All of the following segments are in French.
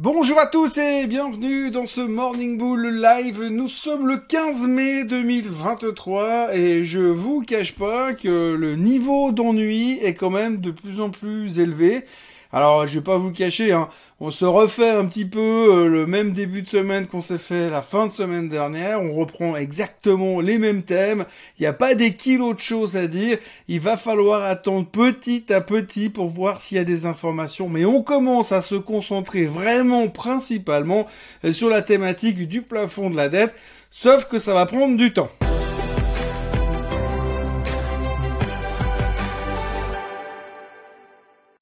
Bonjour à tous et bienvenue dans ce Morning Bull Live. Nous sommes le 15 mai 2023 et je vous cache pas que le niveau d'ennui est quand même de plus en plus élevé. Alors, je vais pas vous cacher, hein, on se refait un petit peu euh, le même début de semaine qu'on s'est fait la fin de semaine dernière. On reprend exactement les mêmes thèmes. Il n'y a pas des kilos de choses à dire. Il va falloir attendre petit à petit pour voir s'il y a des informations. Mais on commence à se concentrer vraiment principalement euh, sur la thématique du plafond de la dette. Sauf que ça va prendre du temps.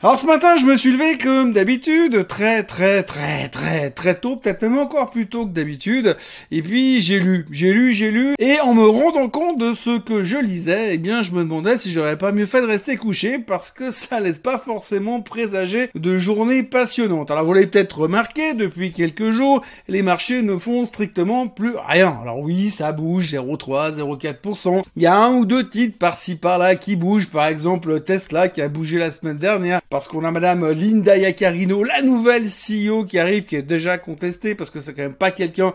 Alors ce matin, je me suis levé comme d'habitude, très très très très très tôt, peut-être même encore plus tôt que d'habitude. Et puis j'ai lu, j'ai lu, j'ai lu, et en me rendant compte de ce que je lisais, eh bien je me demandais si j'aurais pas mieux fait de rester couché parce que ça laisse pas forcément présager de journées passionnantes. Alors vous l'avez peut-être remarqué, depuis quelques jours, les marchés ne font strictement plus rien. Alors oui, ça bouge, 0,3, 0,4%. Il y a un ou deux titres par-ci par-là qui bougent, par exemple Tesla qui a bougé la semaine dernière parce qu'on a Madame Linda Yacarino, la nouvelle CEO qui arrive, qui est déjà contestée, parce que c'est quand même pas quelqu'un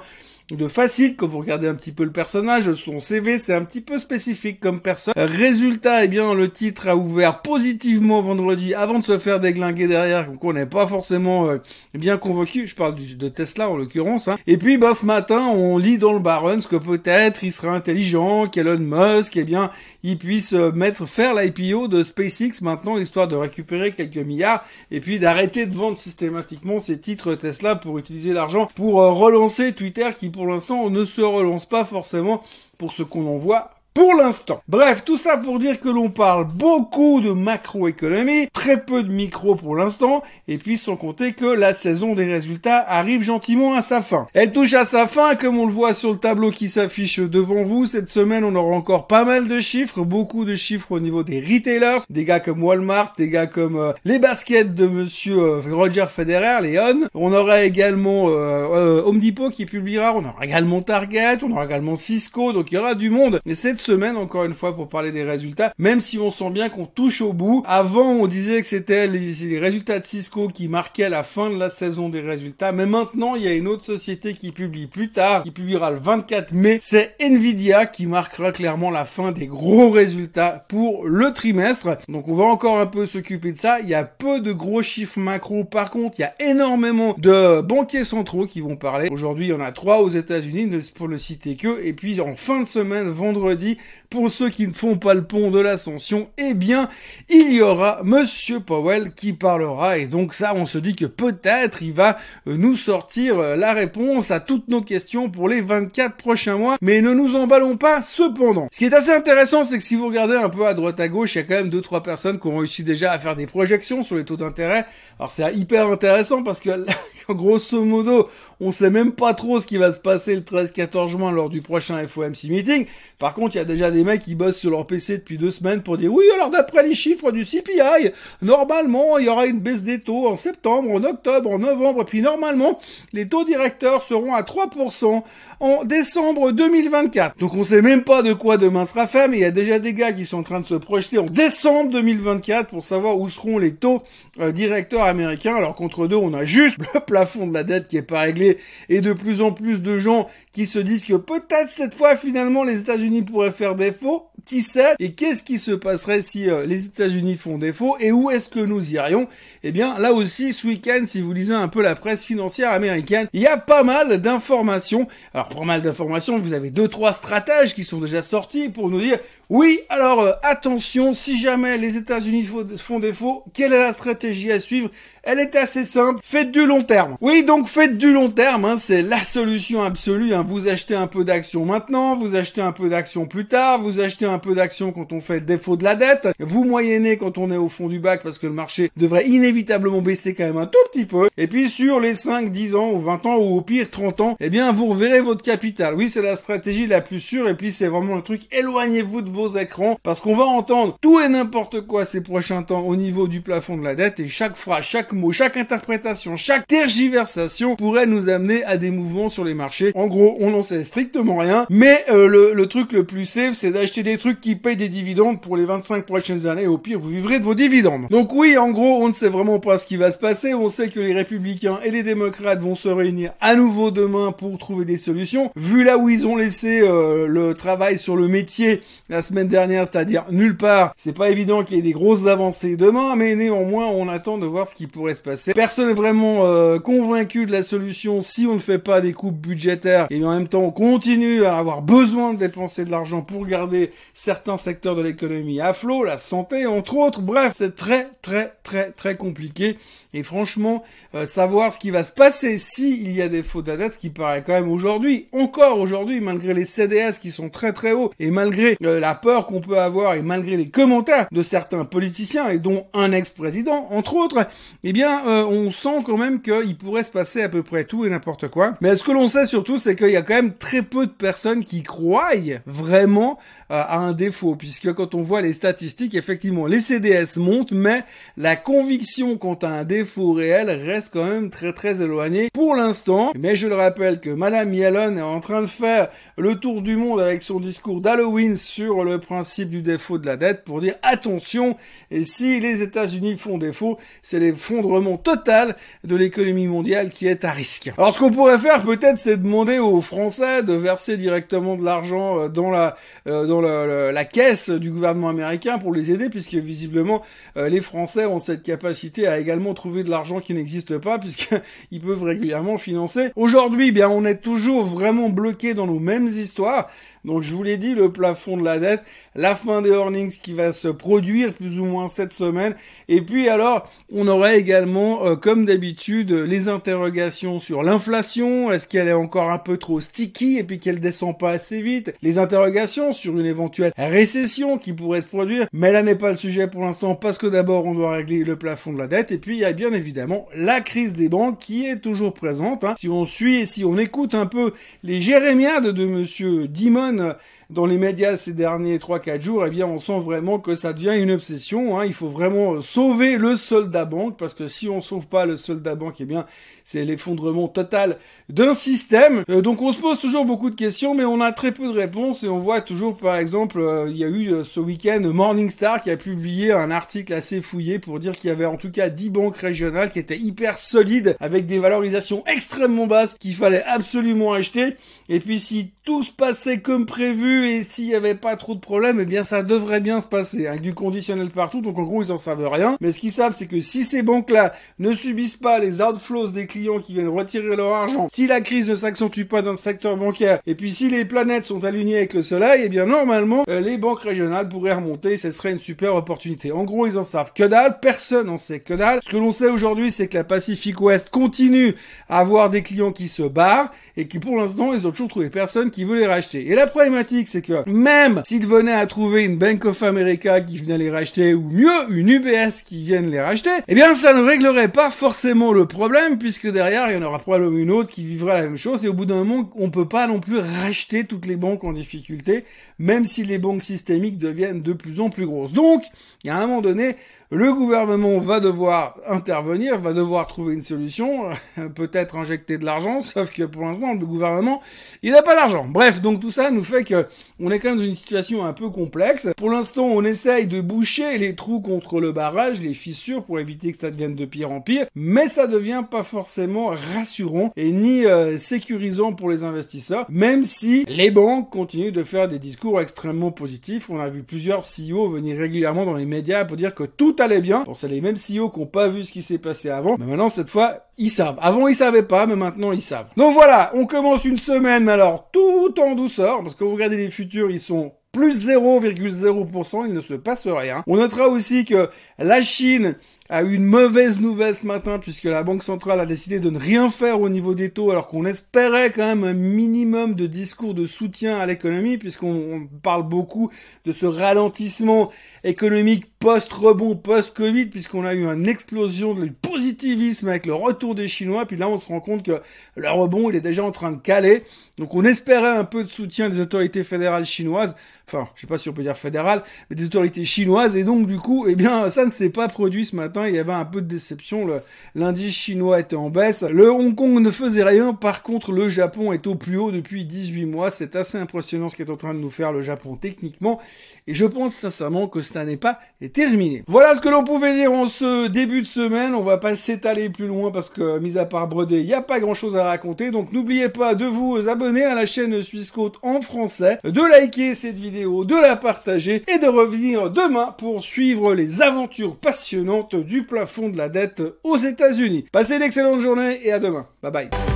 de facile quand vous regardez un petit peu le personnage. Son CV, c'est un petit peu spécifique comme personne. Résultat, eh bien, le titre a ouvert positivement vendredi avant de se faire déglinguer derrière, donc on n'est pas forcément euh, bien convoqué. Je parle de Tesla en l'occurrence. Hein. Et puis, ben, ce matin, on lit dans le Barons que peut-être il sera intelligent, qu'Elon Musk, eh bien, il puisse euh, mettre, faire l'IPO de SpaceX maintenant, histoire de récupérer quelques milliards, et puis d'arrêter de vendre systématiquement ces titres Tesla pour utiliser l'argent pour euh, relancer Twitter qui pour l'instant ne se relance pas forcément pour ce qu'on en voit pour l'instant. Bref, tout ça pour dire que l'on parle beaucoup de macroéconomie, très peu de micro pour l'instant, et puis sans compter que la saison des résultats arrive gentiment à sa fin. Elle touche à sa fin, comme on le voit sur le tableau qui s'affiche devant vous. Cette semaine, on aura encore pas mal de chiffres, beaucoup de chiffres au niveau des retailers, des gars comme Walmart, des gars comme euh, les baskets de monsieur euh, Roger Federer, Léon. On aura également euh, Home Depot qui publiera, on aura également Target, on aura également Cisco, donc il y aura du monde. Et cette semaine, encore une fois, pour parler des résultats, même si on sent bien qu'on touche au bout. Avant, on disait que c'était les, résultats de Cisco qui marquaient la fin de la saison des résultats, mais maintenant, il y a une autre société qui publie plus tard, qui publiera le 24 mai, c'est Nvidia qui marquera clairement la fin des gros résultats pour le trimestre. Donc on va encore un peu s'occuper de ça. Il y a peu de gros chiffres macro. Par contre, il y a énormément de banquiers centraux qui vont parler. Aujourd'hui, il y en a trois aux États-Unis, pour ne citer que. Et puis en fin de semaine, vendredi, pour ceux qui ne font pas le pont de l'ascension, eh bien, il y aura Monsieur Powell qui parlera. Et donc ça, on se dit que peut-être il va euh, nous sortir euh, la réponse à toutes nos questions pour les 24 prochains mois. Mais ne nous emballons pas cependant. Ce qui est assez intéressant, c'est que si vous regardez un peu à droite à gauche, il y a quand même deux trois personnes qui ont réussi déjà à faire des projections sur les taux d'intérêt. Alors c'est hyper intéressant parce que grosso modo, on sait même pas trop ce qui va se passer le 13-14 juin lors du prochain FOMC meeting. Par contre, il y a déjà des mecs qui bossent sur leur PC depuis deux semaines pour dire oui, alors d'après les chiffres du CPI, normalement, il y aura une baisse des taux en septembre, en octobre, en novembre, et puis normalement, les taux directeurs seront à 3% en décembre 2024. Donc on sait même pas de quoi demain sera fait, mais il y a déjà des gars qui sont en train de se projeter en décembre 2024 pour savoir où seront les taux euh, directeurs américains. Alors contre deux, on a juste le plafond de la dette qui est pas réglé et de plus en plus de gens qui se disent que peut-être cette fois finalement les États-Unis pourraient faire défaut. Qui sait? Et qu'est-ce qui se passerait si euh, les États-Unis font défaut Et où est-ce que nous irions? Eh bien là aussi ce week-end, si vous lisez un peu la presse financière américaine, il y a pas mal d'informations. Alors pas mal d'informations, vous avez deux trois stratèges qui sont déjà sortis pour nous dire oui, alors euh, attention, si jamais les États-Unis font défaut, quelle est la stratégie à suivre? Elle est assez simple, faites du long terme. Oui, donc faites du long terme, hein, c'est la solution absolue. Hein. Vous achetez un peu d'actions maintenant, vous achetez un peu d'actions plus tard, vous achetez un peu d'actions quand on fait défaut de la dette, vous moyennez quand on est au fond du bac parce que le marché devrait inévitablement baisser quand même un tout petit peu. Et puis sur les 5, 10 ans ou 20 ans ou au pire 30 ans, eh bien vous reverrez votre capital. Oui, c'est la stratégie la plus sûre et puis c'est vraiment un truc, éloignez-vous de vos écrans parce qu'on va entendre tout et n'importe quoi ces prochains temps au niveau du plafond de la dette et chaque phrase, chaque mot, chaque interprétation, chaque tergiversation pourrait nous amener à des mouvements sur les marchés. En gros, on n'en sait strictement rien, mais euh, le, truc le plus safe, c'est d'acheter des trucs qui payent des dividendes pour les 25 prochaines années. Au pire, vous vivrez de vos dividendes. Donc oui, en gros, on ne sait vraiment pas ce qui va se passer. On sait que les républicains et les démocrates vont se réunir à nouveau demain pour trouver des solutions. Vu là où ils ont laissé euh, le travail sur le métier la dernière, c'est-à-dire nulle part, c'est pas évident qu'il y ait des grosses avancées demain, mais néanmoins, on attend de voir ce qui pourrait se passer. Personne n'est vraiment euh, convaincu de la solution si on ne fait pas des coupes budgétaires et en même temps on continue à avoir besoin de dépenser de l'argent pour garder certains secteurs de l'économie à flot, la santé entre autres. Bref, c'est très très très très compliqué et franchement, euh, savoir ce qui va se passer s'il y a des fautes à dette, qui paraît quand même aujourd'hui, encore aujourd'hui, malgré les CDS qui sont très très hauts et malgré euh, la peur qu'on peut avoir et malgré les commentaires de certains politiciens et dont un ex-président entre autres, eh bien euh, on sent quand même qu'il pourrait se passer à peu près tout et n'importe quoi. Mais ce que l'on sait surtout, c'est qu'il y a quand même très peu de personnes qui croient vraiment à un défaut, puisque quand on voit les statistiques, effectivement, les CDS montent, mais la conviction quant à un défaut réel reste quand même très très éloignée pour l'instant. Mais je le rappelle que Madame Yellen est en train de faire le tour du monde avec son discours d'Halloween sur le principe du défaut de la dette pour dire attention, et si les États-Unis font défaut, c'est l'effondrement total de l'économie mondiale qui est à risque. Alors ce qu'on pourrait faire peut-être c'est demander aux Français de verser directement de l'argent euh, dans la euh, dans la, caisse du gouvernement américain pour les aider puisque visiblement euh, les Français ont cette capacité à également trouver de l'argent qui n'existe pas puisqu'ils peuvent régulièrement financer. Aujourd'hui, eh bien on est toujours vraiment bloqué dans nos mêmes histoires. Donc je vous l'ai dit, le plafond de la dette, la fin des earnings qui va se produire plus ou moins cette semaine. Et puis alors, on aurait également, euh, comme d'habitude, les interrogations sur l'inflation. Est-ce qu'elle est encore un peu trop sticky et puis qu'elle descend pas assez vite? Les interrogations sur une éventuelle récession qui pourrait se produire. Mais là n'est pas le sujet pour l'instant parce que d'abord on doit régler le plafond de la dette. Et puis il y a bien évidemment la crise des banques qui est toujours présente. Hein. Si on suit et si on écoute un peu les jérémiades de monsieur Dimon, personne euh, dans les médias ces derniers 3-4 jours, eh bien, on sent vraiment que ça devient une obsession. Hein. Il faut vraiment sauver le soldat banque, parce que si on sauve pas le soldat banque, eh bien, c'est l'effondrement total d'un système. Euh, donc on se pose toujours beaucoup de questions, mais on a très peu de réponses et on voit toujours, par exemple, euh, il y a eu euh, ce week-end Morningstar qui a publié un article assez fouillé pour dire qu'il y avait en tout cas 10 banques régionales qui étaient hyper solides avec des valorisations extrêmement basses qu'il fallait absolument acheter. Et puis si tout se passait comme prévu et s'il n'y avait pas trop de problèmes, eh bien ça devrait bien se passer, avec du conditionnel partout, donc en gros ils en savent rien. Mais ce qu'ils savent c'est que si ces banques-là ne subissent pas les outflows des clients qui viennent retirer leur argent, si la crise ne s'accentue pas dans le secteur bancaire, et puis si les planètes sont alignées avec le soleil, eh bien normalement euh, les banques régionales pourraient remonter, ce serait une super opportunité. En gros ils en savent que dalle, personne n'en sait que dalle. Ce que l'on sait aujourd'hui c'est que la Pacific West continue à avoir des clients qui se barrent, et qui pour l'instant ils ont toujours trouvé personne qui veut les racheter. Et la problématique, c'est que même s'ils venaient à trouver une Bank of America qui venait les racheter, ou mieux, une UBS qui vienne les racheter, eh bien, ça ne réglerait pas forcément le problème, puisque derrière, il y en aura probablement une autre qui vivra la même chose, et au bout d'un moment, on peut pas non plus racheter toutes les banques en difficulté, même si les banques systémiques deviennent de plus en plus grosses. Donc, il y a un moment donné, le gouvernement va devoir intervenir, va devoir trouver une solution, peut-être injecter de l'argent, sauf que pour l'instant, le gouvernement, il n'a pas d'argent. Bref, donc tout ça nous fait que on est quand même dans une situation un peu complexe. Pour l'instant, on essaye de boucher les trous contre le barrage, les fissures, pour éviter que ça devienne de pire en pire, mais ça devient pas forcément rassurant et ni euh, sécurisant pour les investisseurs, même si les banques continuent de faire des discours extrêmement positifs. On a vu plusieurs CEO venir régulièrement dans les médias pour dire que tout allait bien. Bon, c'est les mêmes CEO qui n'ont pas vu ce qui s'est passé avant. Mais maintenant, cette fois, ils savent. Avant, ils savaient pas, mais maintenant, ils savent. Donc voilà, on commence une semaine, mais alors, tout en douceur, parce que vous regardez les futurs, ils sont plus 0,0%, il ne se passe rien. On notera aussi que la Chine a eu une mauvaise nouvelle ce matin puisque la Banque centrale a décidé de ne rien faire au niveau des taux alors qu'on espérait quand même un minimum de discours de soutien à l'économie puisqu'on parle beaucoup de ce ralentissement économique post-rebond, post-Covid, puisqu'on a eu une explosion de positivisme avec le retour des Chinois, puis là on se rend compte que le rebond il est déjà en train de caler, donc on espérait un peu de soutien des autorités fédérales chinoises, enfin je sais pas si on peut dire fédérales, mais des autorités chinoises, et donc du coup, eh bien ça ne s'est pas produit ce matin, il y avait un peu de déception, l'indice chinois était en baisse, le Hong Kong ne faisait rien, par contre le Japon est au plus haut depuis 18 mois, c'est assez impressionnant ce qu'est en train de nous faire le Japon techniquement, et je pense sincèrement que ça n'est pas terminé. Voilà ce que l'on pouvait dire en ce début de semaine. On va pas s'étaler plus loin parce que, mis à part Bredé, il n'y a pas grand chose à raconter. Donc n'oubliez pas de vous abonner à la chaîne Suisse en français, de liker cette vidéo, de la partager et de revenir demain pour suivre les aventures passionnantes du plafond de la dette aux États-Unis. Passez une excellente journée et à demain. Bye bye.